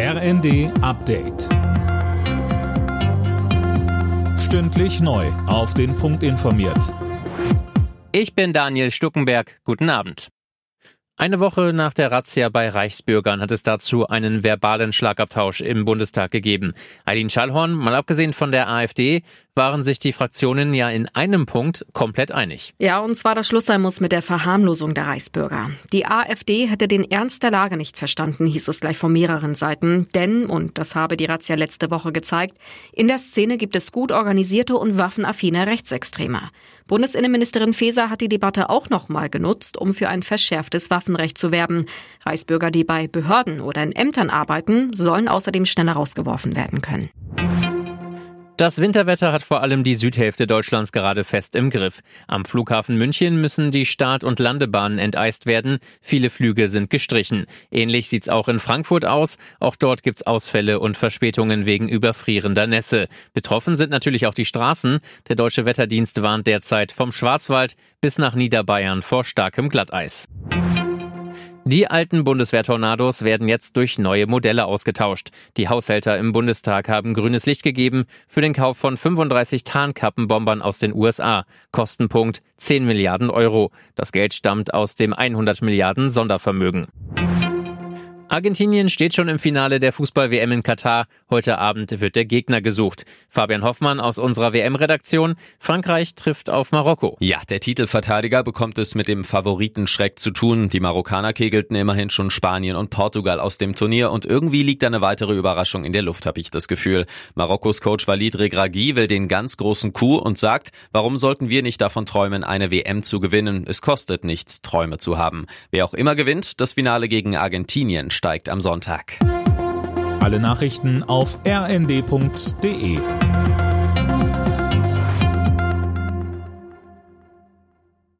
RND Update. Stündlich neu. Auf den Punkt informiert. Ich bin Daniel Stuckenberg. Guten Abend. Eine Woche nach der Razzia bei Reichsbürgern hat es dazu einen verbalen Schlagabtausch im Bundestag gegeben. Eileen Schallhorn, mal abgesehen von der AfD, waren sich die Fraktionen ja in einem Punkt komplett einig. Ja, und zwar, dass Schluss sein muss mit der Verharmlosung der Reichsbürger. Die AfD hätte den Ernst der Lage nicht verstanden, hieß es gleich von mehreren Seiten. Denn, und das habe die Razzia letzte Woche gezeigt, in der Szene gibt es gut organisierte und waffenaffine Rechtsextreme. Bundesinnenministerin Faeser hat die Debatte auch nochmal genutzt, um für ein verschärftes Waffenrecht zu werben. Reichsbürger, die bei Behörden oder in Ämtern arbeiten, sollen außerdem schneller rausgeworfen werden können. Das Winterwetter hat vor allem die Südhälfte Deutschlands gerade fest im Griff. Am Flughafen München müssen die Start- und Landebahnen enteist werden. Viele Flüge sind gestrichen. Ähnlich sieht's auch in Frankfurt aus. Auch dort gibt's Ausfälle und Verspätungen wegen überfrierender Nässe. Betroffen sind natürlich auch die Straßen. Der Deutsche Wetterdienst warnt derzeit vom Schwarzwald bis nach Niederbayern vor starkem Glatteis. Die alten Bundeswehr-Tornados werden jetzt durch neue Modelle ausgetauscht. Die Haushälter im Bundestag haben grünes Licht gegeben für den Kauf von 35 Tarnkappenbombern aus den USA. Kostenpunkt 10 Milliarden Euro. Das Geld stammt aus dem 100 Milliarden Sondervermögen. Argentinien steht schon im Finale der Fußball-WM in Katar. Heute Abend wird der Gegner gesucht. Fabian Hoffmann aus unserer WM-Redaktion. Frankreich trifft auf Marokko. Ja, der Titelverteidiger bekommt es mit dem Favoritenschreck zu tun. Die Marokkaner kegelten immerhin schon Spanien und Portugal aus dem Turnier und irgendwie liegt eine weitere Überraschung in der Luft, habe ich das Gefühl. Marokkos Coach Walid Regragui will den ganz großen Coup und sagt, warum sollten wir nicht davon träumen, eine WM zu gewinnen? Es kostet nichts, Träume zu haben. Wer auch immer gewinnt, das Finale gegen Argentinien steigt am Sonntag. Alle Nachrichten auf rnd.de